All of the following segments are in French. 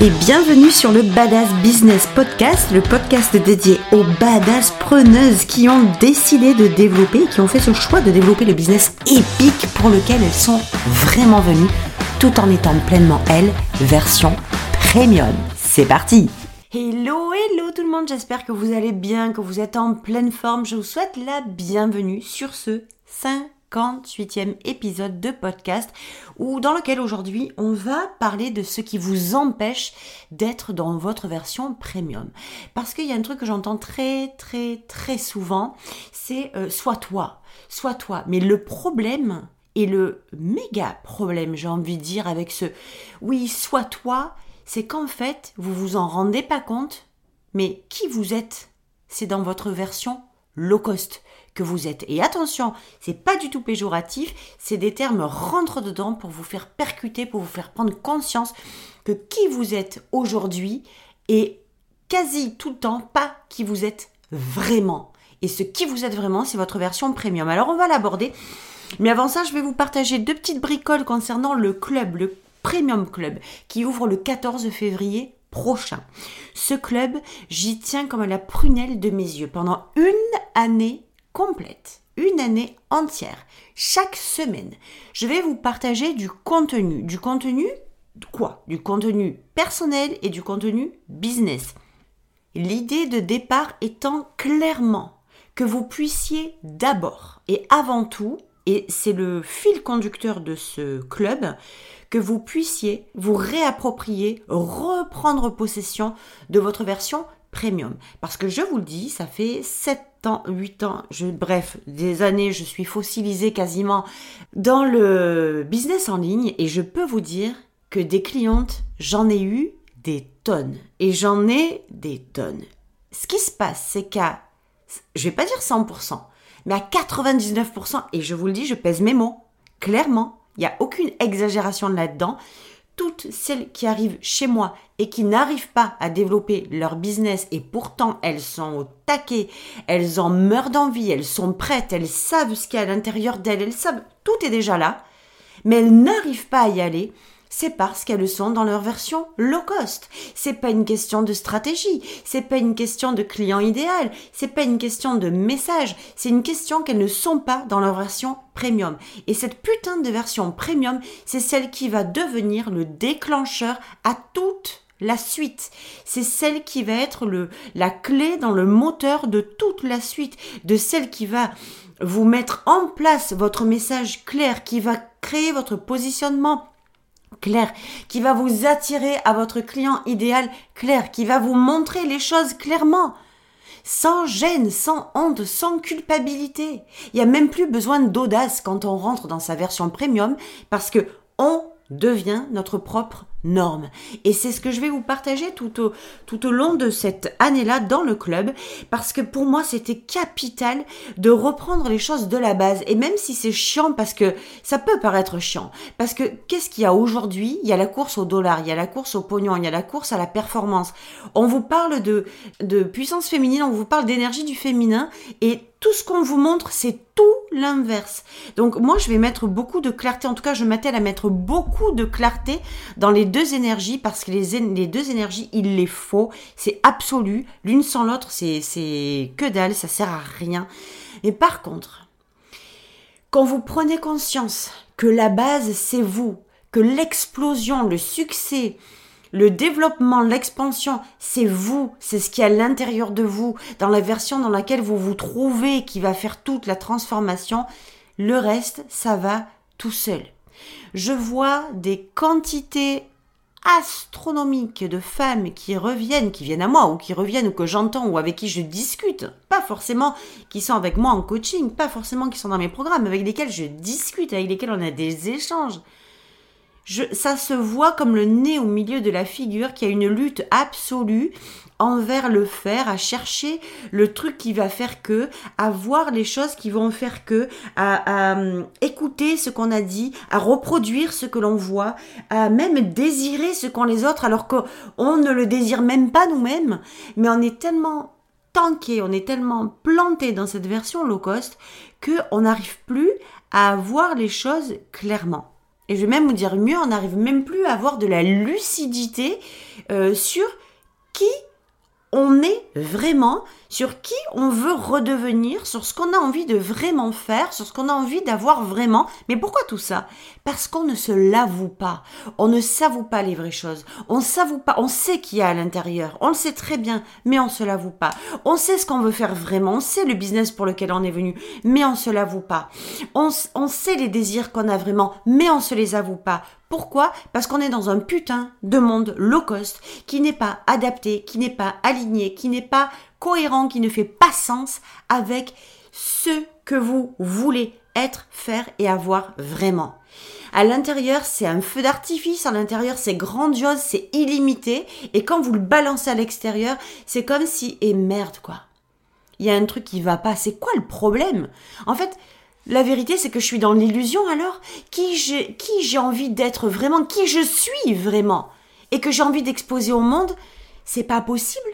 et bienvenue sur le Badass Business Podcast, le podcast dédié aux badass preneuses qui ont décidé de développer, qui ont fait ce choix de développer le business épique pour lequel elles sont vraiment venues, tout en étant pleinement elles, version premium. C'est parti Hello, hello tout le monde, j'espère que vous allez bien, que vous êtes en pleine forme. Je vous souhaite la bienvenue sur ce 5 58e épisode de podcast où dans lequel aujourd'hui on va parler de ce qui vous empêche d'être dans votre version premium. Parce qu'il y a un truc que j'entends très très très souvent, c'est euh, sois toi, sois toi. Mais le problème et le méga problème, j'ai envie de dire avec ce oui, sois toi, c'est qu'en fait, vous vous en rendez pas compte, mais qui vous êtes, c'est dans votre version low cost que vous êtes. Et attention, c'est pas du tout péjoratif, c'est des termes rentrent dedans pour vous faire percuter, pour vous faire prendre conscience que qui vous êtes aujourd'hui est quasi tout le temps pas qui vous êtes vraiment. Et ce qui vous êtes vraiment, c'est votre version premium. Alors on va l'aborder. Mais avant ça, je vais vous partager deux petites bricoles concernant le club, le Premium Club, qui ouvre le 14 février prochain. Ce club, j'y tiens comme à la prunelle de mes yeux. Pendant une année complète, une année entière, chaque semaine, je vais vous partager du contenu. Du contenu quoi? Du contenu personnel et du contenu business. L'idée de départ étant clairement que vous puissiez d'abord et avant tout, et c'est le fil conducteur de ce club, que vous puissiez vous réapproprier, reprendre possession de votre version premium. Parce que je vous le dis, ça fait 7 ans, 8 ans, bref, des années, je suis fossilisée quasiment dans le business en ligne et je peux vous dire que des clientes, j'en ai eu des tonnes. Et j'en ai des tonnes. Ce qui se passe, c'est qu'à, je vais pas dire 100%, mais à 99%, et je vous le dis, je pèse mes mots, clairement, il n'y a aucune exagération là-dedans, toutes celles qui arrivent chez moi et qui n'arrivent pas à développer leur business et pourtant elles sont au taquet, elles en meurent d'envie, elles sont prêtes, elles savent ce qu'il y a à l'intérieur d'elles, elles savent, tout est déjà là, mais elles n'arrivent pas à y aller c'est parce qu'elles sont dans leur version low cost. C'est pas une question de stratégie, c'est pas une question de client idéal, c'est pas une question de message, c'est une question qu'elles ne sont pas dans leur version premium. Et cette putain de version premium, c'est celle qui va devenir le déclencheur à toute la suite. C'est celle qui va être la clé dans le moteur de toute la suite, de celle qui va vous mettre en place votre message clair, qui va créer votre positionnement clair, qui va vous attirer à votre client idéal clair, qui va vous montrer les choses clairement, sans gêne, sans honte, sans culpabilité. Il n'y a même plus besoin d'audace quand on rentre dans sa version premium parce que on devient notre propre norme. Et c'est ce que je vais vous partager tout au, long de cette année-là dans le club, parce que pour moi c'était capital de reprendre les choses de la base. Et même si c'est chiant, parce que ça peut paraître chiant, parce que qu'est-ce qu'il y a aujourd'hui? Il y a la course au dollar, il y a la course au pognon, il y a la course à la performance. On vous parle de, de puissance féminine, on vous parle d'énergie du féminin, et tout ce qu'on vous montre, c'est tout l'inverse. Donc moi, je vais mettre beaucoup de clarté, en tout cas, je m'attelle à mettre beaucoup de clarté dans les deux énergies, parce que les, deux énergies, il les faut, c'est absolu. L'une sans l'autre, c'est que dalle, ça sert à rien. Et par contre, quand vous prenez conscience que la base, c'est vous, que l'explosion, le succès, le développement, l'expansion, c'est vous, c'est ce qui est à l'intérieur de vous, dans la version dans laquelle vous vous trouvez, qui va faire toute la transformation. Le reste, ça va tout seul. Je vois des quantités astronomiques de femmes qui reviennent, qui viennent à moi, ou qui reviennent, ou que j'entends, ou avec qui je discute, pas forcément qui sont avec moi en coaching, pas forcément qui sont dans mes programmes, avec lesquels je discute, avec lesquels on a des échanges ça se voit comme le nez au milieu de la figure qui a une lutte absolue envers le faire, à chercher le truc qui va faire que, à voir les choses qui vont faire que, à, euh, écouter ce qu'on a dit, à reproduire ce que l'on voit, à même désirer ce qu'ont les autres alors qu'on ne le désire même pas nous-mêmes, mais on est tellement tanké, on est tellement planté dans cette version low cost que on n'arrive plus à voir les choses clairement. Et je vais même vous dire mieux, on n'arrive même plus à avoir de la lucidité euh, sur qui on est vraiment, sur qui on veut redevenir, sur ce qu'on a envie de vraiment faire, sur ce qu'on a envie d'avoir vraiment. Mais pourquoi tout ça? Parce qu'on ne se l'avoue pas. On ne s'avoue pas les vraies choses. On s'avoue pas. On sait qu'il y a à l'intérieur. On le sait très bien, mais on se l'avoue pas. On sait ce qu'on veut faire vraiment. On sait le business pour lequel on est venu, mais on se l'avoue pas. On, sait les désirs qu'on a vraiment, mais on se les avoue pas. Pourquoi? Parce qu'on est dans un putain de monde low cost qui n'est pas adapté, qui n'est pas aligné, qui n'est pas cohérent, qui ne fait pas sens avec ce que vous voulez être, faire et avoir vraiment. À l'intérieur, c'est un feu d'artifice, à l'intérieur, c'est grandiose, c'est illimité, et quand vous le balancez à l'extérieur, c'est comme si, et merde quoi. Il y a un truc qui va pas, c'est quoi le problème? En fait, la vérité, c'est que je suis dans l'illusion alors. Qui j'ai, qui envie d'être vraiment, qui je suis vraiment, et que j'ai envie d'exposer au monde, c'est pas possible.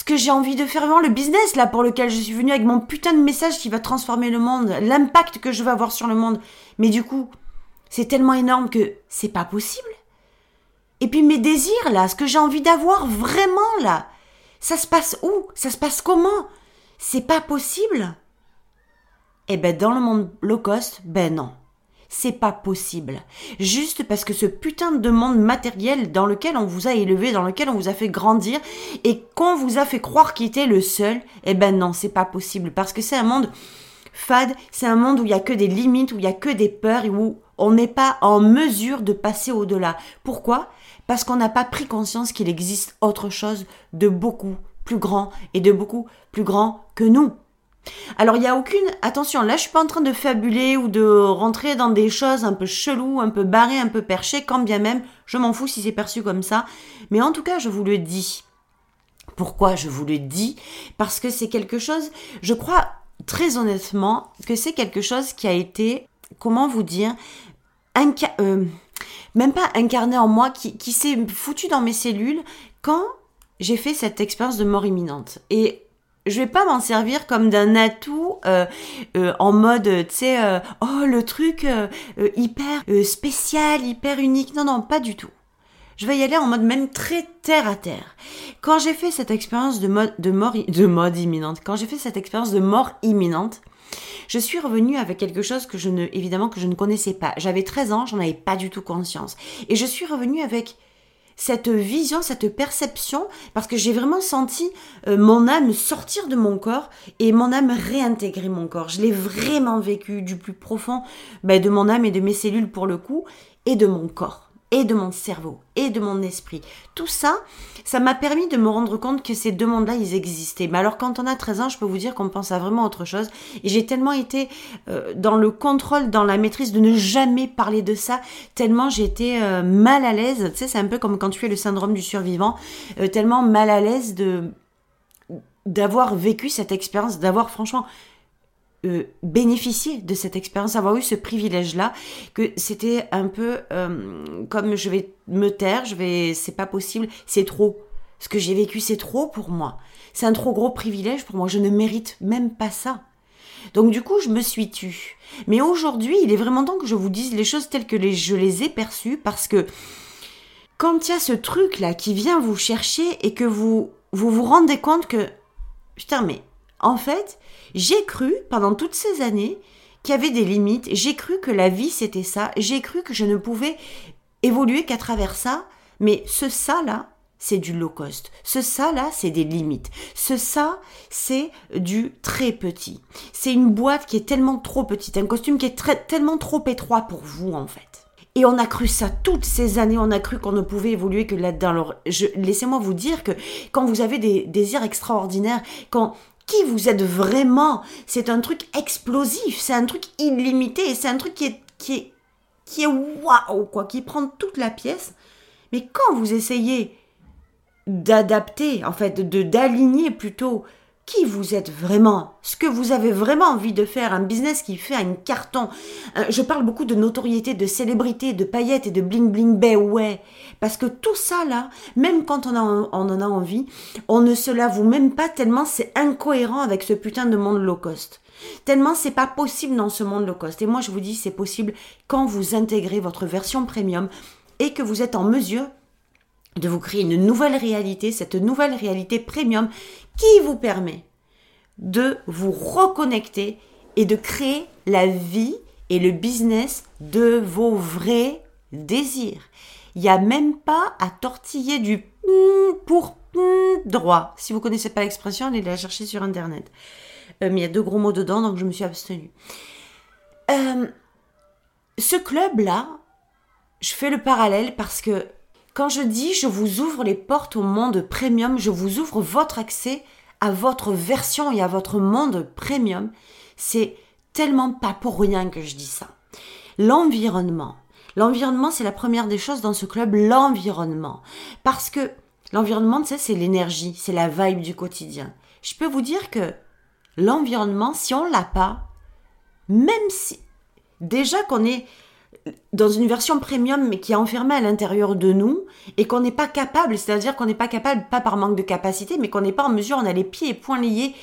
Ce que j'ai envie de faire vraiment, le business là pour lequel je suis venue avec mon putain de message qui va transformer le monde, l'impact que je veux avoir sur le monde. Mais du coup, c'est tellement énorme que c'est pas possible. Et puis mes désirs là, ce que j'ai envie d'avoir vraiment là, ça se passe où? Ça se passe comment? C'est pas possible. Eh ben dans le monde low cost, ben non. C'est pas possible. Juste parce que ce putain de monde matériel dans lequel on vous a élevé, dans lequel on vous a fait grandir et qu'on vous a fait croire qu'il était le seul, eh ben non, c'est pas possible. Parce que c'est un monde fade, c'est un monde où il y a que des limites, où il y a que des peurs et où on n'est pas en mesure de passer au-delà. Pourquoi? Parce qu'on n'a pas pris conscience qu'il existe autre chose de beaucoup plus grand et de beaucoup plus grand que nous. Alors il y a aucune attention, là je suis pas en train de fabuler ou de rentrer dans des choses un peu cheloues, un peu barrées, un peu perchées, quand bien même je m'en fous si c'est perçu comme ça, mais en tout cas je vous le dis. Pourquoi je vous le dis? Parce que c'est quelque chose, je crois très honnêtement que c'est quelque chose qui a été, comment vous dire, euh, même pas incarné en moi, qui, qui s'est foutu dans mes cellules quand j'ai fait cette expérience de mort imminente. Et je vais pas m'en servir comme d'un atout euh, euh, en mode tu sais euh, oh le truc hyper spécial hyper unique. Non non pas du tout. Je vais y aller en mode même très terre à terre. Quand j'ai fait cette expérience de mode de mort de imminente quand j'ai fait cette expérience de mort imminente je suis revenue avec quelque chose que je ne évidemment que je ne connaissais pas. J'avais 13 ans j'en avais pas du tout conscience. Et je suis revenue avec cette vision, cette perception, parce que j'ai vraiment senti euh, mon âme sortir de mon corps et mon âme réintégrer mon corps. Je l'ai vraiment vécu du plus profond ben, de mon âme et de mes cellules pour le coup, et de mon corps et de mon cerveau et de mon esprit. Tout ça, ça m'a permis de me rendre compte que ces deux mondes-là, ils existaient. Mais alors quand on a 13 ans, je peux vous dire qu'on pense à vraiment autre chose. Et j'ai tellement été euh, dans le contrôle, dans la maîtrise de ne jamais parler de ça, tellement j'étais euh, mal à l'aise. Tu sais, c'est un peu comme quand tu fais le syndrome du survivant, euh, tellement mal à l'aise de d'avoir vécu cette expérience, d'avoir franchement euh, bénéficier de cette expérience, avoir eu ce privilège-là, que c'était un peu euh, comme je vais me taire, je vais, c'est pas possible, c'est trop. Ce que j'ai vécu, c'est trop pour moi. C'est un trop gros privilège pour moi. Je ne mérite même pas ça. Donc du coup, je me suis tue. Mais aujourd'hui, il est vraiment temps que je vous dise les choses telles que les, je les ai perçues parce que quand il y a ce truc là qui vient vous chercher et que vous vous vous rendez compte que putain mais en fait, j'ai cru, pendant toutes ces années, qu'il y avait des limites. J'ai cru que la vie, c'était ça. J'ai cru que je ne pouvais évoluer qu'à travers ça. Mais ce ça-là, c'est du low cost. Ce ça-là, c'est des limites. Ce ça, c'est du très petit. C'est une boîte qui est tellement trop petite, un costume qui est tellement trop étroit pour vous, en fait. Et on a cru ça toutes ces années, on a cru qu'on ne pouvait évoluer que là-dedans. Alors, laissez-moi vous dire que quand vous avez des désirs extraordinaires, quand qui vous êtes vraiment? C'est un truc explosif, c'est un truc illimité, c'est un truc qui est, qui est, qui est waouh, quoi, qui prend toute la pièce. Mais quand vous essayez d'adapter, en fait, de d'aligner plutôt qui vous êtes vraiment, ce que vous avez vraiment envie de faire, un business qui fait un carton? Euh, je parle beaucoup de notoriété, de célébrité, de paillettes et de bling bling bay, ouais. Parce que tout ça là, même quand on, on en a envie, on ne se l'avoue même pas tellement c'est incohérent avec ce putain de monde low cost. Tellement c'est pas possible dans ce monde low cost. Et moi je vous dis c'est possible quand vous intégrez votre version premium et que vous êtes en mesure de vous créer une nouvelle réalité, cette nouvelle réalité premium qui vous permet de vous reconnecter et de créer la vie et le business de vos vrais désirs. Il n'y a même pas à tortiller du pour droit. Si vous connaissez pas l'expression, allez la chercher sur internet. Euh, mais il y a deux gros mots dedans, donc je me suis abstenue. Euh, ce club-là, je fais le parallèle parce que quand je dis je vous ouvre les portes au monde premium, je vous ouvre votre accès à votre version et à votre monde premium, c'est tellement pas pour rien que je dis ça. L'environnement. L'environnement, c'est la première des choses dans ce club, l'environnement. Parce que l'environnement, c'est l'énergie, c'est la vibe du quotidien. Je peux vous dire que l'environnement, si on l'a pas, même si, déjà qu'on est dans une version premium mais qui est enfermée à l'intérieur de nous et qu'on n'est pas capable, c'est-à-dire qu'on n'est pas capable, pas par manque de capacité, mais qu'on n'est pas en mesure, on a les pieds et poings liés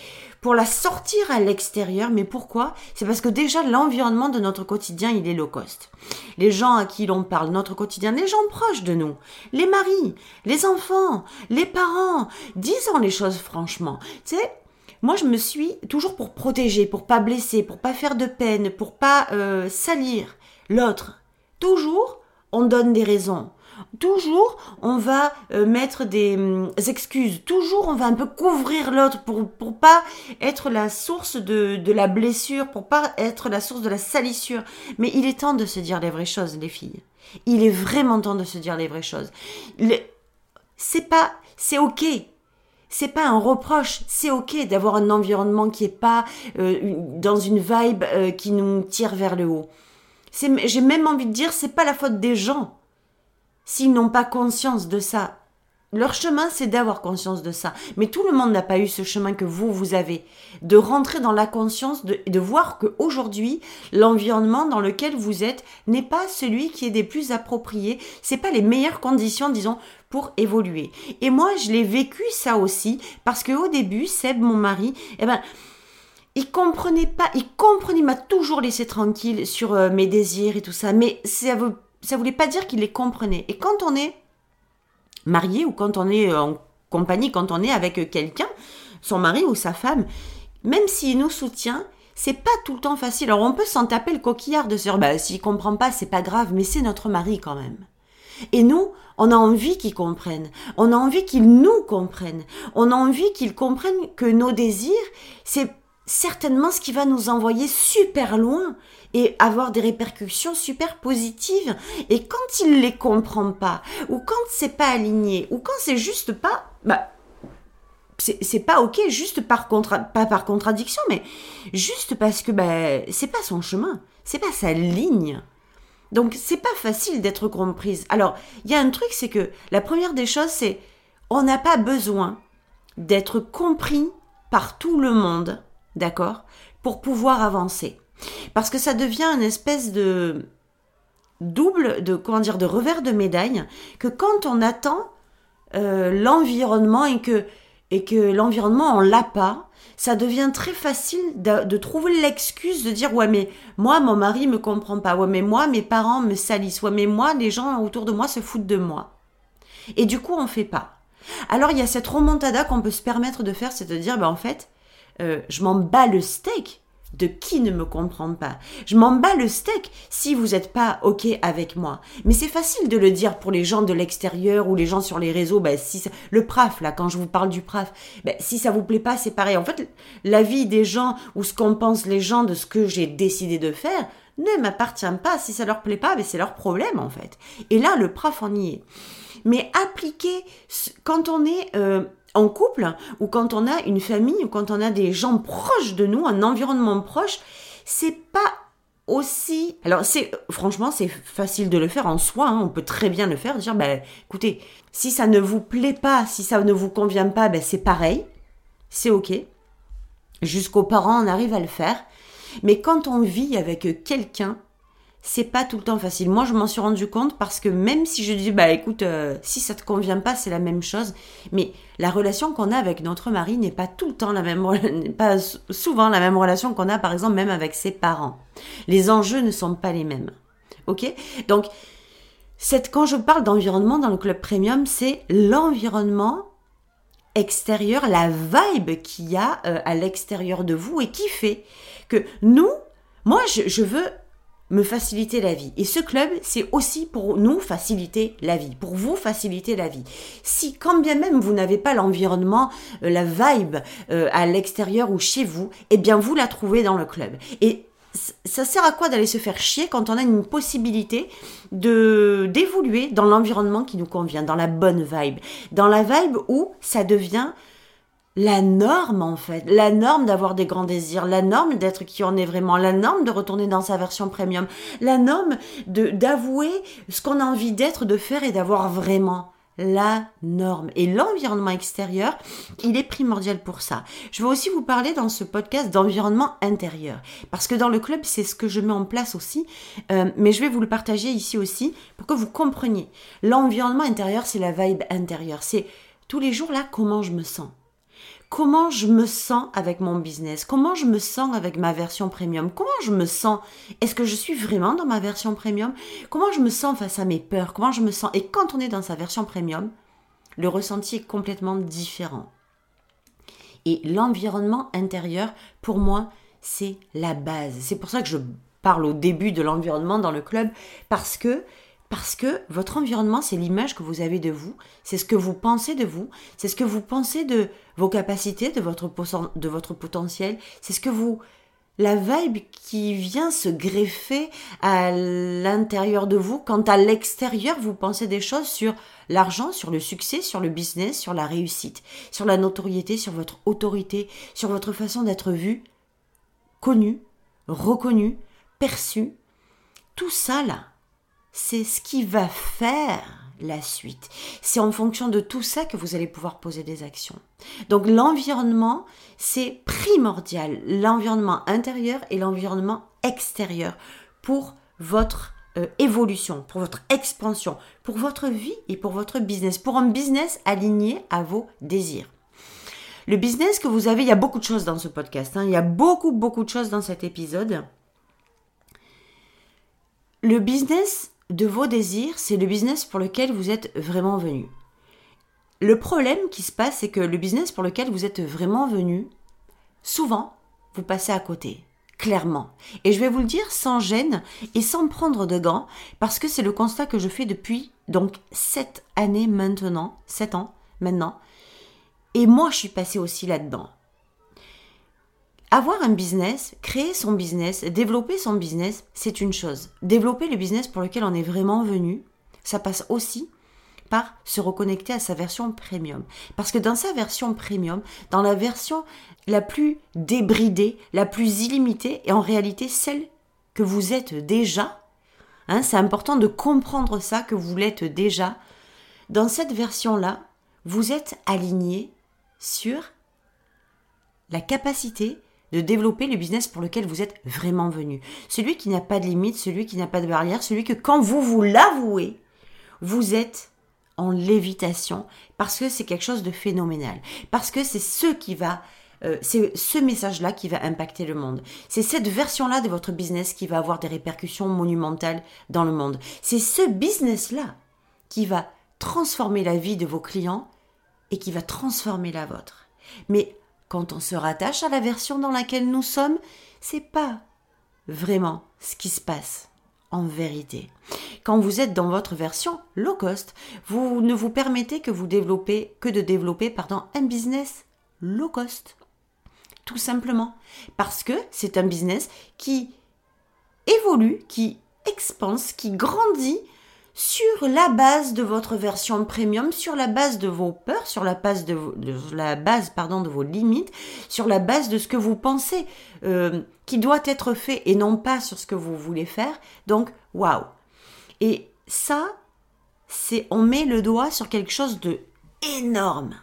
pour la sortir à l'extérieur. Mais pourquoi? C'est parce que déjà l'environnement de notre quotidien, il est low cost. Les gens à qui l'on parle, notre quotidien, les gens proches de nous, les maris, les enfants, les parents, disons les choses franchement. Tu sais, moi je me suis toujours pour protéger, pour pas blesser, pour pas faire de peine, pour pas euh, salir l'autre. Toujours, on donne des raisons. Toujours, on va euh, mettre des hum, excuses. Toujours, on va un peu couvrir l'autre pour pour pas être la source de, de la blessure, pour pas être la source de la salissure. Mais il est temps de se dire les vraies choses, les filles. Il est vraiment temps de se dire les vraies choses. C'est pas, c'est ok. C'est pas un reproche, c'est ok d'avoir un environnement qui est pas euh, dans une vibe euh, qui nous tire vers le haut. J'ai même envie de dire, c'est pas la faute des gens s'ils n'ont pas conscience de ça. Leur chemin, c'est d'avoir conscience de ça. Mais tout le monde n'a pas eu ce chemin que vous, vous avez. De rentrer dans la conscience, de, de voir qu'aujourd'hui, l'environnement dans lequel vous êtes n'est pas celui qui est des plus appropriés. C'est pas les meilleures conditions, disons, pour évoluer. Et moi, je l'ai vécu ça aussi, parce que au début, Seb, mon mari, eh ben, il comprenait pas, il comprenait, il m'a toujours laissé tranquille sur euh, mes désirs et tout ça, mais ça ne ça voulait pas dire qu'il les comprenait. Et quand on est marié ou quand on est en compagnie, quand on est avec quelqu'un, son mari ou sa femme, même s'il nous soutient, c'est pas tout le temps facile. Alors on peut s'en taper le coquillard de se dire, bah, s'il comprend pas, c'est pas grave, mais c'est notre mari quand même. Et nous, on a envie qu'ils comprennent. On a envie qu'ils nous comprennent. On a envie qu'ils comprennent que nos désirs, c'est certainement ce qui va nous envoyer super loin et avoir des répercussions super positives. Et quand il les comprend pas, ou quand c'est pas aligné, ou quand c'est juste pas, bah, c'est pas ok, juste par contra pas par contradiction, mais juste parce que bah, c'est pas son chemin, c'est pas sa ligne. Donc c'est pas facile d'être comprise. Alors il y a un truc, c'est que la première des choses, c'est on n'a pas besoin d'être compris par tout le monde d'accord, pour pouvoir avancer. Parce que ça devient une espèce de double, de comment dire, de revers de médaille, que quand on attend euh, l'environnement et que et que l'environnement on l'a pas, ça devient très facile de, trouver l'excuse de dire ouais mais moi mon mari me comprend pas, ouais mais moi mes parents me salissent, ouais mais moi les gens autour de moi se foutent de moi. Et du coup on fait pas. Alors il y a cette remontada qu'on peut se permettre de faire, c'est de dire ben en fait euh, je m'en bats le steak de qui ne me comprend pas. Je m'en bats le steak si vous n'êtes pas OK avec moi. Mais c'est facile de le dire pour les gens de l'extérieur ou les gens sur les réseaux. Ben, si le PRAF, là, quand je vous parle du PRAF, ben, si ça vous plaît pas, c'est pareil. En fait, la vie des gens ou ce qu'on pense les gens de ce que j'ai décidé de faire ne m'appartient pas. Si ça leur plaît pas, ben, c'est leur problème, en fait. Et là, le PRAF, on y est. Mais appliquer, quand on est euh, en couple ou quand on a une famille ou quand on a des gens proches de nous, un environnement proche, c'est pas aussi. Alors c'est franchement c'est facile de le faire en soi. Hein. on peut très bien le faire. Dire ben écoutez, si ça ne vous plaît pas, si ça ne vous convient pas, ben c'est pareil, c'est ok. Jusqu'aux parents on arrive à le faire. Mais quand on vit avec quelqu'un, c'est pas tout le temps facile. Moi, je m'en suis rendu compte parce que même si je dis, bah écoute, euh, si ça te convient pas, c'est la même chose. Mais la relation qu'on a avec notre mari n'est pas tout le temps la même, pas souvent la même relation qu'on a, par exemple, même avec ses parents. Les enjeux ne sont pas les mêmes. Ok? Donc, cette, quand je parle d'environnement dans le club premium, c'est l'environnement extérieur, la vibe qu'il y a euh, à l'extérieur de vous et qui fait que nous, moi, je, veux me faciliter la vie. Et ce club, c'est aussi pour nous faciliter la vie, pour vous faciliter la vie. Si quand bien même vous n'avez pas l'environnement, euh, la vibe euh, à l'extérieur ou chez vous, eh bien vous la trouvez dans le club. Et ça sert à quoi d'aller se faire chier quand on a une possibilité de d'évoluer dans l'environnement qui nous convient, dans la bonne vibe, dans la vibe où ça devient la norme en fait, la norme d'avoir des grands désirs, la norme d'être qui on est vraiment, la norme de retourner dans sa version premium, la norme de d'avouer ce qu'on a envie d'être, de faire et d'avoir vraiment la norme. Et l'environnement extérieur, il est primordial pour ça. Je vais aussi vous parler dans ce podcast d'environnement intérieur. Parce que dans le club, c'est ce que je mets en place aussi. Euh, mais je vais vous le partager ici aussi pour que vous compreniez. L'environnement intérieur, c'est la vibe intérieure. C'est tous les jours là, comment je me sens comment je me sens avec mon business, comment je me sens avec ma version premium, comment je me sens, est-ce que je suis vraiment dans ma version premium, comment je me sens face à mes peurs, comment je me sens? Et quand on est dans sa version premium, le ressenti est complètement différent. Et l'environnement intérieur, pour moi, c'est la base. C'est pour ça que je parle au début de l'environnement dans le club, parce que parce que votre environnement, c'est l'image que vous avez de vous, c'est ce que vous pensez de vous, c'est ce que vous pensez de vos capacités, de votre, de votre potentiel, c'est ce que vous... La vibe qui vient se greffer à l'intérieur de vous quand à l'extérieur vous pensez des choses sur l'argent, sur le succès, sur le business, sur la réussite, sur la notoriété, sur votre autorité, sur votre façon d'être vu, connu, reconnu, perçu. Tout ça là, c'est ce qui va faire la suite. C'est en fonction de tout ça que vous allez pouvoir poser des actions. Donc l'environnement, c'est primordial. L'environnement intérieur et l'environnement extérieur pour votre euh, évolution, pour votre expansion, pour votre vie et pour votre business, pour un business aligné à vos désirs. Le business que vous avez, il y a beaucoup de choses dans ce podcast. Hein. il y a beaucoup, beaucoup de choses dans cet épisode. Le business de vos désirs, c'est le business pour lequel vous êtes vraiment venu. Le problème qui se passe, c'est que le business pour lequel vous êtes vraiment venu, souvent, vous passez à côté. Clairement. Et je vais vous le dire sans gêne et sans prendre de gants, parce que c'est le constat que je fais depuis donc sept années maintenant, sept ans maintenant. Et moi, je suis passée aussi là-dedans avoir un business, créer son business, développer son business, c'est une chose. Développer le business pour lequel on est vraiment venu, ça passe aussi par se reconnecter à sa version premium. Parce que dans sa version premium, dans la version la plus débridée, la plus illimitée, et en réalité celle que vous êtes déjà, hein, c'est important de comprendre ça, que vous l'êtes déjà, dans cette version-là, vous êtes aligné sur la capacité de développer le business pour lequel vous êtes vraiment venu. Celui qui n'a pas de limite, celui qui n'a pas de barrière, celui que quand vous vous l'avouez, vous êtes en lévitation parce que c'est quelque chose de phénoménal. Parce que c'est ce qui va euh, c'est ce message-là qui va impacter le monde. C'est cette version-là de votre business qui va avoir des répercussions monumentales dans le monde. C'est ce business-là qui va transformer la vie de vos clients et qui va transformer la vôtre. Mais quand on se rattache à la version dans laquelle nous sommes, c'est pas vraiment ce qui se passe en vérité. Quand vous êtes dans votre version low cost, vous ne vous permettez que vous développez que de développer pardon, un business low cost. Tout simplement parce que c'est un business qui évolue, qui expanse, qui grandit sur la base de votre version premium, sur la base de vos peurs, sur la base de, base pardon de vos limites, sur la base de ce que vous pensez euh, qui doit être fait et non pas sur ce que vous voulez faire. Donc waouh. Et ça, c'est on met le doigt sur quelque chose de énorme.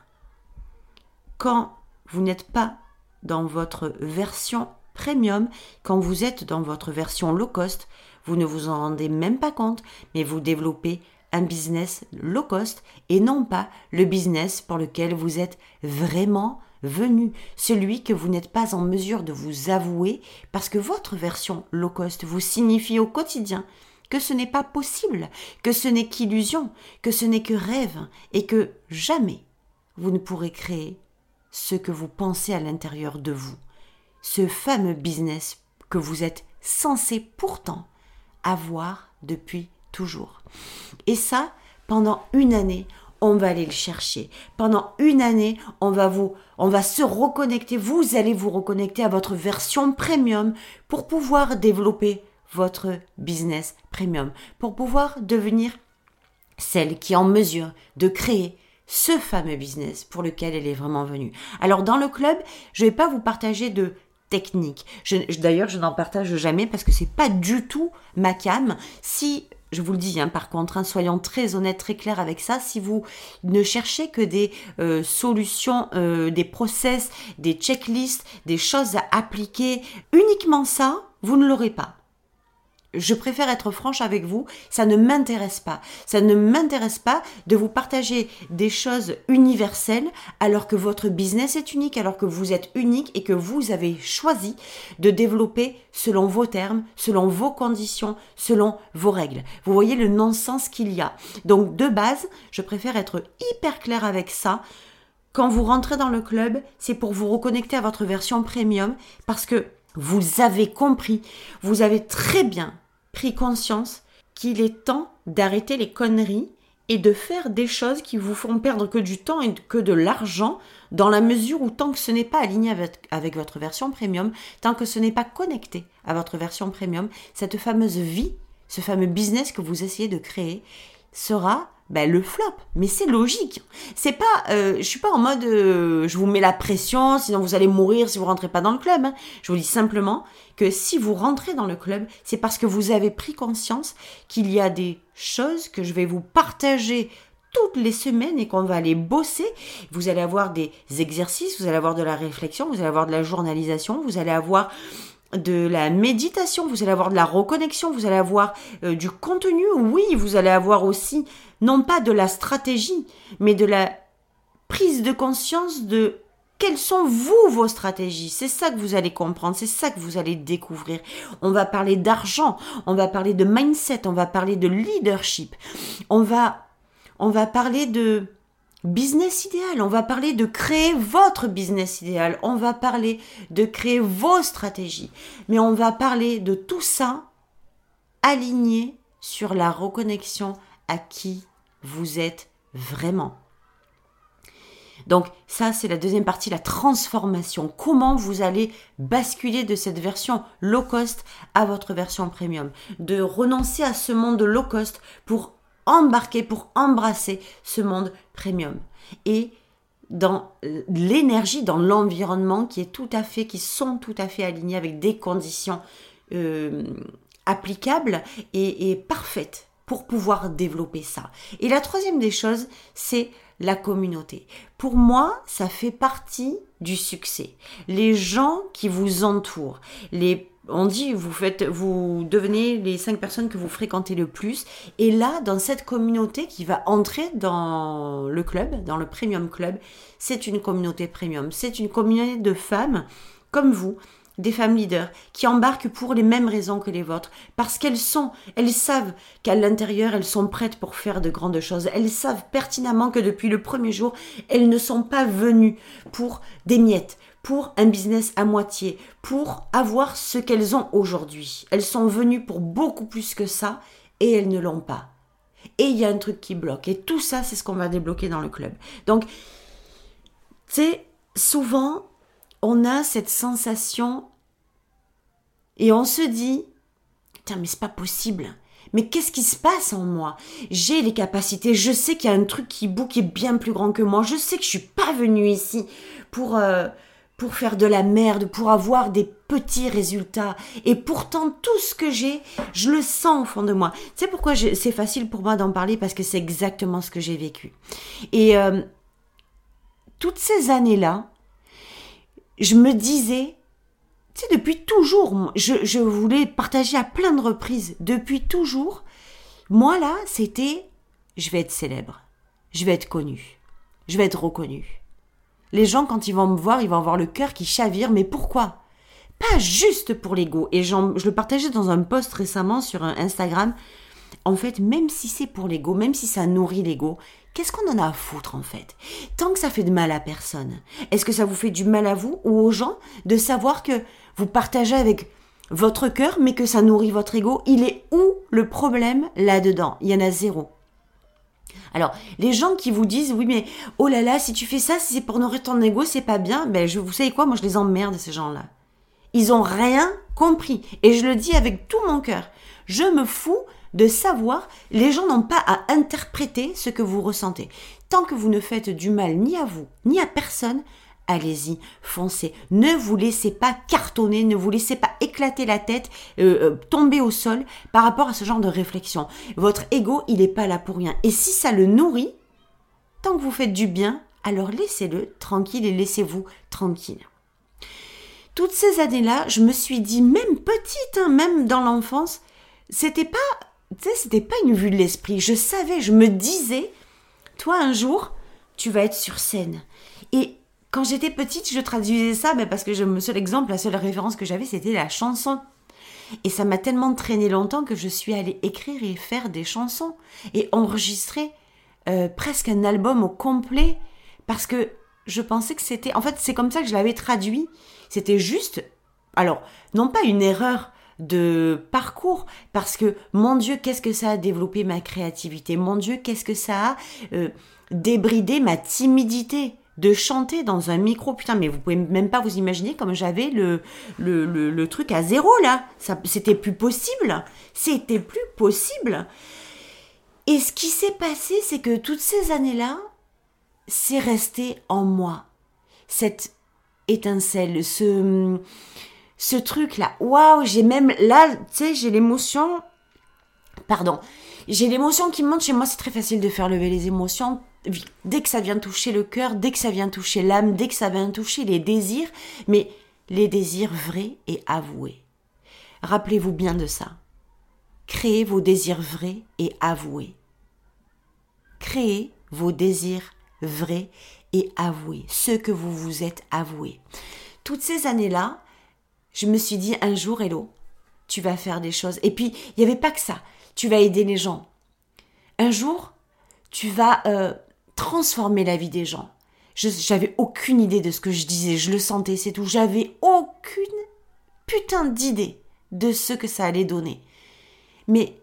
Quand vous n'êtes pas dans votre version premium, quand vous êtes dans votre version low cost, vous ne vous en rendez même pas compte, mais vous développez un business low cost et non pas le business pour lequel vous êtes vraiment venu, celui que vous n'êtes pas en mesure de vous avouer parce que votre version low cost vous signifie au quotidien que ce n'est pas possible, que ce n'est qu'illusion, que ce n'est que rêve, et que jamais vous ne pourrez créer ce que vous pensez à l'intérieur de vous, ce fameux business que vous êtes censé pourtant avoir depuis toujours. Et ça, pendant une année, on va aller le chercher. Pendant une année, on va vous, on va se reconnecter. Vous allez vous reconnecter à votre version premium pour pouvoir développer votre business premium, pour pouvoir devenir celle qui est en mesure de créer ce fameux business pour lequel elle est vraiment venue. Alors dans le club, je ne vais pas vous partager de techniques. D'ailleurs, je n'en partage jamais parce que c'est pas du tout ma cam. Si je vous le dis, hein, par contre, hein, soyons très honnêtes, très clairs avec ça. Si vous ne cherchez que des euh, solutions, euh, des process, des checklists, des choses à appliquer, uniquement ça, vous ne l'aurez pas je préfère être franche avec vous, ça ne m'intéresse pas. Ça ne m'intéresse pas de vous partager des choses universelles alors que votre business est unique, alors que vous êtes unique et que vous avez choisi de développer selon vos termes, selon vos conditions, selon vos règles. Vous voyez le non-sens qu'il y a. Donc de base, je préfère être hyper clair avec ça. Quand vous rentrez dans le club, c'est pour vous reconnecter à votre version premium parce que vous avez compris, vous avez très bien pris conscience qu'il est temps d'arrêter les conneries et de faire des choses qui vous font perdre que du temps et que de l'argent dans la mesure où tant que ce n'est pas aligné avec, votre version premium, tant que ce n'est pas connecté à votre version premium, cette fameuse vie, ce fameux business que vous essayez de créer sera ben, le flop. Mais c'est logique. C'est pas, euh, je suis pas en mode, euh, je vous mets la pression, sinon vous allez mourir si vous rentrez pas dans le club. Hein. Je vous dis simplement que si vous rentrez dans le club, c'est parce que vous avez pris conscience qu'il y a des choses que je vais vous partager toutes les semaines et qu'on va aller bosser. Vous allez avoir des exercices, vous allez avoir de la réflexion, vous allez avoir de la journalisation, vous allez avoir de la méditation, vous allez avoir de la reconnexion, vous allez avoir euh, du contenu, oui, vous allez avoir aussi non pas de la stratégie, mais de la prise de conscience de quelles sont vous vos stratégies C'est ça que vous allez comprendre, c'est ça que vous allez découvrir. On va parler d'argent, on va parler de mindset, on va parler de leadership. On va parler de business idéal, on va parler de créer votre business idéal, on va parler de créer vos stratégies, mais on va parler de tout ça aligné sur la reconnexion à qui vous êtes vraiment. Donc ça, c'est la deuxième partie, la transformation. Comment vous allez basculer de cette version low cost à votre version premium? De renoncer à ce monde low cost pour embarquer, pour embrasser ce monde premium. Et dans l'énergie, dans l'environnement qui est tout à fait, qui sont tout à fait alignés avec des conditions euh, applicables et parfaites pour pouvoir développer ça. Et la troisième des choses, c'est la communauté. Pour moi, ça fait partie du succès. Les gens qui vous entourent, les on dit vous faites vous devenez les cinq personnes que vous fréquentez le plus et là dans cette communauté qui va entrer dans le club dans le premium club c'est une communauté premium c'est une communauté de femmes comme vous des femmes leaders qui embarquent pour les mêmes raisons que les vôtres, parce qu'elles sont, elles savent qu'à l'intérieur, elles sont prêtes pour faire de grandes choses. Elles savent pertinemment que depuis le premier jour, elles ne sont pas venues pour des miettes, pour un business à moitié, pour avoir ce qu'elles ont aujourd'hui. Elles sont venues pour beaucoup plus que ça et elles ne l'ont pas. Et il y a un truc qui bloque. Et tout ça, c'est ce qu'on va débloquer dans le club. Donc, c'est souvent, on a cette sensation et on se dit, tiens, mais c'est pas possible. Mais qu'est-ce qui se passe en moi? J'ai les capacités, je sais qu'il y a un truc qui boue qui est bien plus grand que moi, je sais que je suis pas venue ici pour euh, pour faire de la merde, pour avoir des petits résultats. Et pourtant, tout ce que j'ai, je le sens au fond de moi. Sais pourquoi c'est facile pour moi d'en parler? Parce que c'est exactement ce que j'ai vécu. Et euh, toutes ces années-là, je me disais, tu sais, depuis toujours, je, je voulais partager à plein de reprises, depuis toujours, moi là, c'était, je vais être célèbre, je vais être connu, je vais être reconnu. Les gens, quand ils vont me voir, ils vont avoir le cœur qui chavire, mais pourquoi? Pas juste pour l'ego. Et je le partageais dans un post récemment sur Instagram. en fait, même si c'est pour l'ego, même si ça nourrit l'ego, qu'est-ce qu'on en a à foutre en fait? Tant que ça fait de mal à personne. Est-ce que ça vous fait du mal à vous ou aux gens de savoir que vous partagez avec votre cœur mais que ça nourrit votre ego? Il est où le problème là-dedans? Il y en a zéro. Alors, les gens qui vous disent, oui, mais oh là là, si tu fais ça, si c'est pour nourrir ton ego, c'est pas bien, ben, je, vous savez quoi, moi je les emmerde, ces gens-là. Ils ont rien compris. Et je le dis avec tout mon cœur. Je me fous de savoir, les gens n'ont pas à interpréter ce que vous ressentez. Tant que vous ne faites du mal ni à vous, ni à personne, allez-y, foncez. Ne vous laissez pas cartonner, ne vous laissez pas éclater la tête, euh, euh, tomber au sol par rapport à ce genre de réflexion. Votre ego, il n'est pas là pour rien. Et si ça le nourrit, tant que vous faites du bien, alors laissez-le tranquille et laissez-vous tranquille. Toutes ces années-là, je me suis dit, même petite, hein, même dans l'enfance, c'était pas tu sais, c'était pas une vue de l'esprit. Je savais, je me disais, toi un jour, tu vas être sur scène. Et quand j'étais petite, je traduisais ça, parce que le seul exemple, la seule référence que j'avais, c'était la chanson. Et ça m'a tellement traîné longtemps que je suis allée écrire et faire des chansons et enregistrer euh, presque un album au complet parce que je pensais que c'était. En fait, c'est comme ça que je l'avais traduit. C'était juste. Alors, non pas une erreur, de parcours. Parce que mon Dieu qu'est-ce que ça a développé ma créativité? Mon Dieu qu'est-ce que ça a euh, débridé ma timidité de chanter dans un micro? Putain mais vous pouvez même pas vous imaginer comme j'avais le le, le, truc à zéro là. C'était plus possible. C'était plus possible. Et ce qui s'est passé c'est que toutes ces années là c'est resté en moi. Cette étincelle ce ce truc-là. Waouh, j'ai même là, tu sais, j'ai l'émotion. Pardon. J'ai l'émotion qui monte chez moi. C'est très facile de faire lever les émotions. Dès que ça vient toucher le cœur, dès que ça vient toucher l'âme, dès que ça vient toucher les désirs, mais les désirs vrais et avoués. Rappelez-vous bien de ça. Créez vos désirs vrais et avoués. Créez vos désirs vrais et avoués, ce que vous vous êtes avoué. Toutes ces années-là, je me suis dit un jour, Hello, tu vas faire des choses. Et puis, il n'y avait pas que ça. Tu vas aider les gens. Un jour, tu vas euh, transformer la vie des gens. J'avais aucune idée de ce que je disais, je le sentais, c'est tout. J'avais aucune putain d'idée de ce que ça allait donner. Mais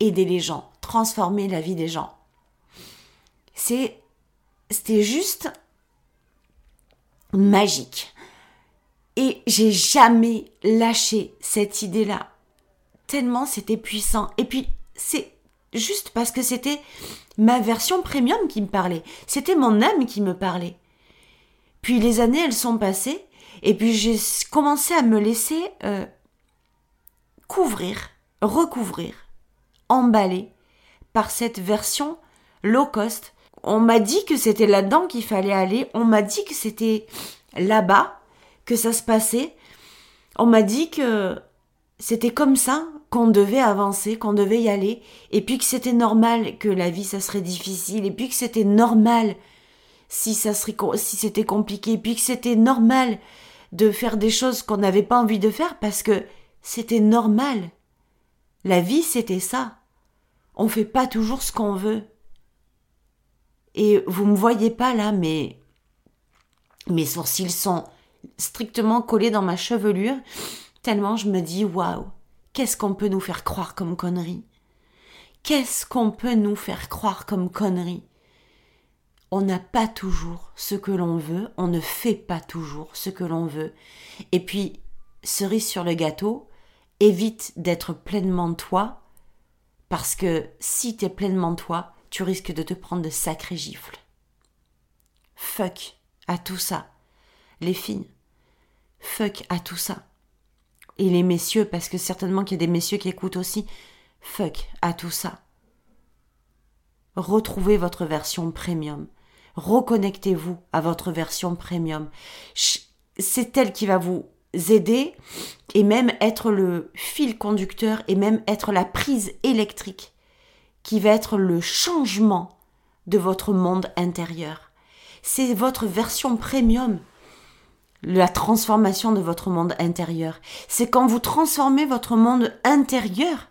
aider les gens, transformer la vie des gens. C'est, c'était juste magique. Et j'ai jamais lâché cette idée-là. Tellement c'était puissant. Et puis, c'est juste parce que c'était ma version premium qui me parlait. C'était mon âme qui me parlait. Puis les années, elles sont passées. Et puis j'ai commencé à me laisser euh, couvrir, recouvrir, emballer par cette version low cost. On m'a dit que c'était là-dedans qu'il fallait aller. On m'a dit que c'était là-bas que ça se passait, on m'a dit que c'était comme ça qu'on devait avancer, qu'on devait y aller, et puis que c'était normal que la vie ça serait difficile, et puis que c'était normal si ça serait si c'était compliqué, et puis que c'était normal de faire des choses qu'on n'avait pas envie de faire parce que c'était normal. La vie c'était ça. On fait pas toujours ce qu'on veut. Et vous me voyez pas là, mais mes sourcils sont strictement collé dans ma chevelure, tellement je me dis waouh, qu'est-ce qu'on peut nous faire croire comme connerie Qu'est-ce qu'on peut nous faire croire comme connerie On n'a pas toujours ce que l'on veut, on ne fait pas toujours ce que l'on veut. Et puis, cerise sur le gâteau, évite d'être pleinement toi, parce que si t'es pleinement toi, tu risques de te prendre de sacrés gifles. Fuck à tout ça. Les filles, fuck à tout ça. Et les messieurs, parce que certainement qu'il y a des messieurs qui écoutent aussi, fuck à tout ça. Retrouvez votre version premium. Reconnectez-vous à votre version premium. C'est elle qui va vous aider et même être le fil conducteur et même être la prise électrique qui va être le changement de votre monde intérieur. C'est votre version premium la transformation de votre monde intérieur. C'est quand vous transformez votre monde intérieur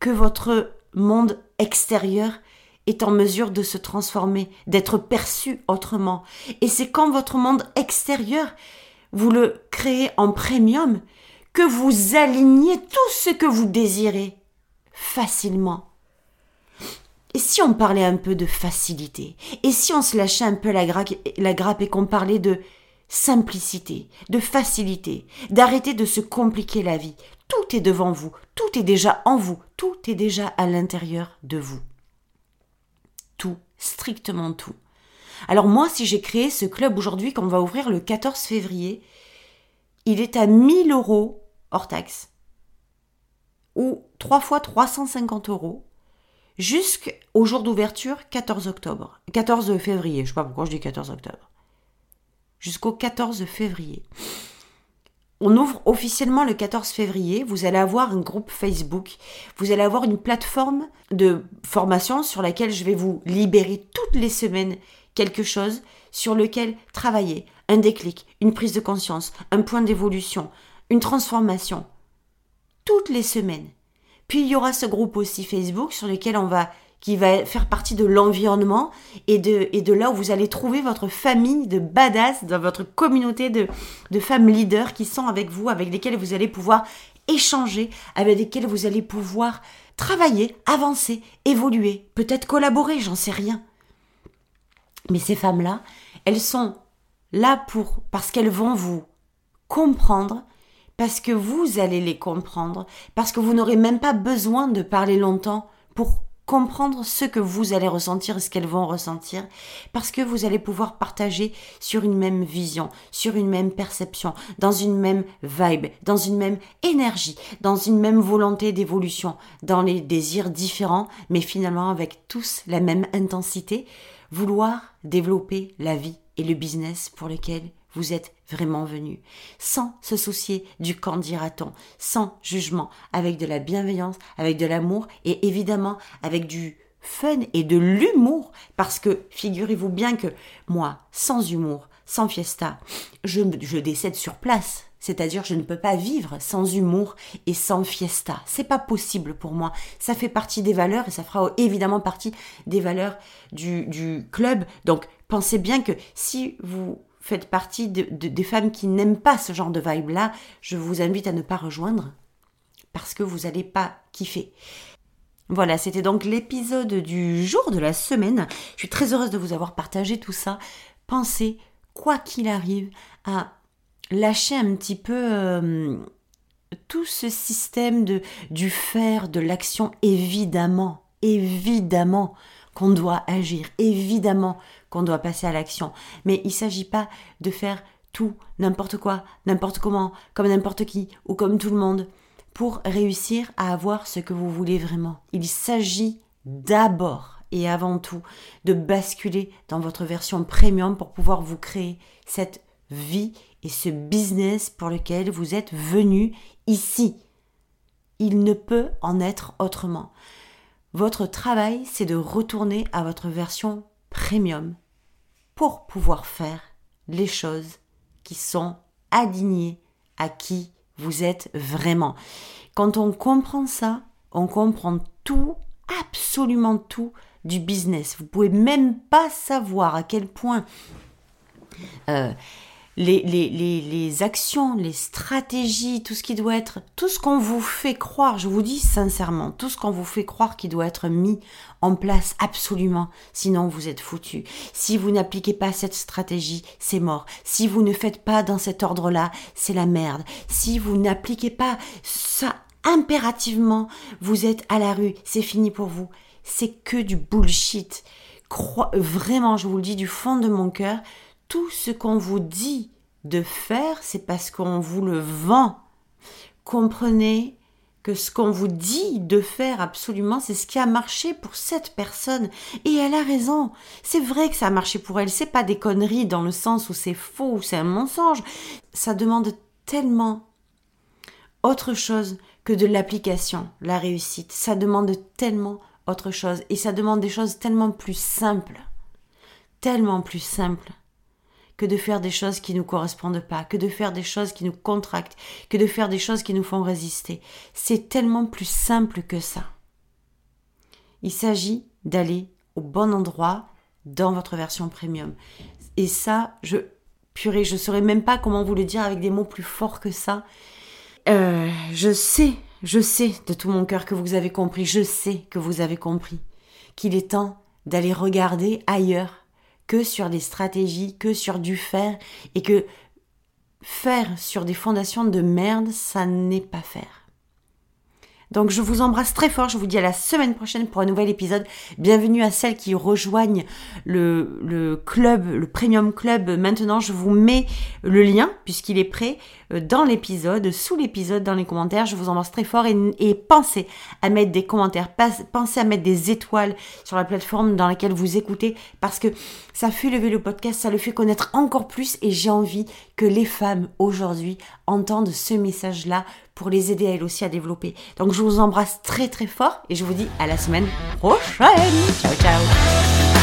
que votre monde extérieur est en mesure de se transformer, d'être perçu autrement. Et c'est quand votre monde extérieur, vous le créez en premium, que vous alignez tout ce que vous désirez facilement. Et si on parlait un peu de facilité? Et si on se lâchait un peu la, la grappe et qu'on parlait de simplicité, de facilité, d'arrêter de se compliquer la vie Tout est devant vous, tout est déjà en vous, tout est déjà à l'intérieur de vous. Tout, strictement tout. Alors moi, si j'ai créé ce club aujourd'hui qu'on va ouvrir le 14 février, il est à 1000 euros hors taxe. Ou 3 fois 350 euros jusqu'au jour d'ouverture 14 octobre. 14 février, je sais pas pourquoi je dis 14 octobre. Jusqu'au 14 février. On ouvre officiellement le 14 février. Vous allez avoir un groupe Facebook. Vous allez avoir une plateforme de formation sur laquelle je vais vous libérer toutes les semaines quelque chose sur lequel travailler. Un déclic, une prise de conscience, un point d'évolution, une transformation. Toutes les semaines. Puis il y aura ce groupe aussi Facebook sur lequel on va qui va faire partie de l'environnement et de, et de là où vous allez trouver votre famille de badass, dans votre communauté de, de femmes leaders qui sont avec vous, avec lesquelles vous allez pouvoir échanger, avec lesquelles vous allez pouvoir travailler, avancer, évoluer, peut-être collaborer, j'en sais rien. Mais ces femmes-là, elles sont là pour, parce qu'elles vont vous comprendre, parce que vous allez les comprendre, parce que vous n'aurez même pas besoin de parler longtemps pour comprendre ce que vous allez ressentir et ce qu'elles vont ressentir, parce que vous allez pouvoir partager sur une même vision, sur une même perception, dans une même vibe, dans une même énergie, dans une même volonté d'évolution, dans les désirs différents, mais finalement avec tous la même intensité, vouloir développer la vie et le business pour lequel vous êtes vraiment venu, sans se soucier du quand dira-t-on, sans jugement, avec de la bienveillance, avec de l'amour et évidemment avec du fun et de l'humour, parce que figurez-vous bien que moi, sans humour, sans fiesta, je, je décède sur place. C'est-à-dire, je ne peux pas vivre sans humour et sans fiesta. C'est pas possible pour moi. Ça fait partie des valeurs et ça fera évidemment partie des valeurs du, du club. Donc, pensez bien que si vous faites partie de, des femmes qui n'aiment pas ce genre de vibe-là, je vous invite à ne pas rejoindre parce que vous n'allez pas kiffer. Voilà, c'était donc l'épisode du jour de la semaine. Je suis très heureuse de vous avoir partagé tout ça. Pensez, quoi qu'il arrive, à lâcher un petit peu euh, tout ce système de du faire, de l'action, évidemment, évidemment qu'on doit agir, évidemment qu'on doit passer à l'action. Mais il ne s'agit pas de faire tout, n'importe quoi, n'importe comment, comme n'importe qui ou comme tout le monde pour réussir à avoir ce que vous voulez vraiment. Il s'agit d'abord et avant tout de basculer dans votre version premium pour pouvoir vous créer cette vie et ce business pour lequel vous êtes venu ici. Il ne peut en être autrement. Votre travail, c'est de retourner à votre version premium pour pouvoir faire les choses qui sont alignées à qui vous êtes vraiment. Quand on comprend ça, on comprend tout, absolument tout du business. Vous pouvez même pas savoir à quel point euh, les, actions, les stratégies, tout ce qui doit être, tout ce qu'on vous fait croire, je vous dis sincèrement, tout ce qu'on vous fait croire qui doit être mis en place absolument, sinon vous êtes foutu. Si vous n'appliquez pas cette stratégie, c'est mort. Si vous ne faites pas dans cet ordre-là, c'est la merde. Si vous n'appliquez pas ça impérativement, vous êtes à la rue, c'est fini pour vous. C'est que du bullshit. vraiment, je vous le dis du fond de mon cœur, tout ce qu'on vous dit de faire, c'est parce qu'on vous le vend. Comprenez que ce qu'on vous dit de faire absolument, c'est ce qui a marché pour cette personne. Et elle a raison. C'est vrai que ça a marché pour elle. C'est pas des conneries dans le sens où c'est faux ou c'est un mensonge. Ça demande tellement autre chose que de l'application, la réussite. Ça demande tellement autre chose. Et ça demande des choses tellement plus simples. Tellement plus simples que de faire des choses qui ne nous correspondent pas, que de faire des choses qui nous contractent, que de faire des choses qui nous font résister. C'est tellement plus simple que ça. Il s'agit d'aller au bon endroit dans votre version premium. Et ça, je purée, je saurais même pas comment vous le dire avec des mots plus forts que ça. Euh, je sais, je sais de tout mon cœur que vous avez compris, je sais que vous avez compris qu'il est temps d'aller regarder ailleurs que sur des stratégies, que sur du faire, et que faire sur des fondations de merde, ça n'est pas faire. Donc je vous embrasse très fort, je vous dis à la semaine prochaine pour un nouvel épisode. Bienvenue à celles qui rejoignent le, club, le Premium Club. Maintenant, je vous mets le lien, puisqu'il est prêt, euh, dans l'épisode, sous l'épisode, dans les commentaires. Je vous embrasse très fort et, pensez à mettre des commentaires, pensez à mettre des étoiles sur la plateforme dans laquelle vous écoutez, parce que ça fait lever le podcast, ça le fait connaître encore plus et j'ai envie que les femmes aujourd'hui entendent ce message-là pour les aider à elles aussi à développer. Donc je vous embrasse très très fort et je vous dis à la semaine prochaine. Ciao ciao